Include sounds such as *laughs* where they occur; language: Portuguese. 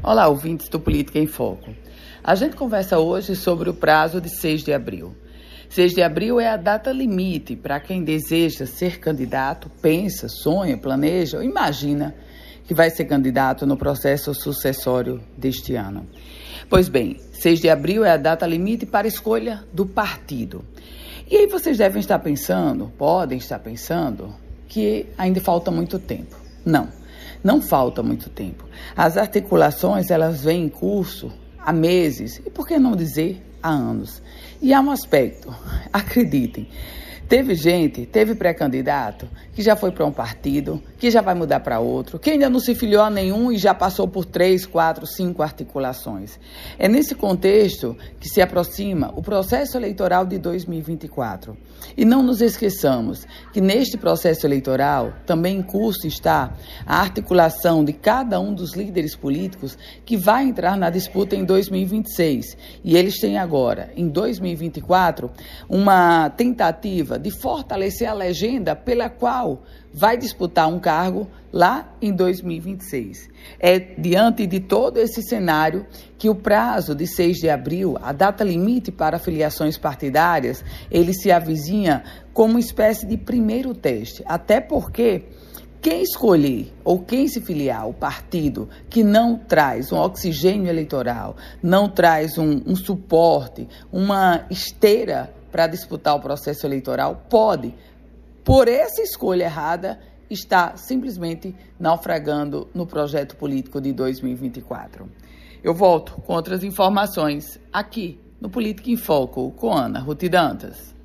Olá, ouvintes do Política em Foco. A gente conversa hoje sobre o prazo de 6 de abril. 6 de abril é a data limite para quem deseja ser candidato, pensa, sonha, planeja ou imagina que vai ser candidato no processo sucessório deste ano. Pois bem, 6 de abril é a data limite para escolha do partido. E aí vocês devem estar pensando, podem estar pensando, que ainda falta muito tempo. Não. Não falta muito tempo. As articulações, elas vêm em curso há meses, e por que não dizer há anos. E há um aspecto, *laughs* acreditem, Teve gente, teve pré-candidato que já foi para um partido, que já vai mudar para outro, que ainda não se filiou a nenhum e já passou por três, quatro, cinco articulações. É nesse contexto que se aproxima o processo eleitoral de 2024. E não nos esqueçamos que neste processo eleitoral também em curso está a articulação de cada um dos líderes políticos que vai entrar na disputa em 2026. E eles têm agora, em 2024, uma tentativa de fortalecer a legenda pela qual vai disputar um cargo lá em 2026. É diante de todo esse cenário que o prazo de 6 de abril, a data limite para filiações partidárias, ele se avizinha como uma espécie de primeiro teste, até porque quem escolher ou quem se filiar o partido que não traz um oxigênio eleitoral, não traz um, um suporte, uma esteira para disputar o processo eleitoral pode, por essa escolha errada, estar simplesmente naufragando no projeto político de 2024. Eu volto com outras informações aqui no Política em Foco com Ana Ruth Dantas.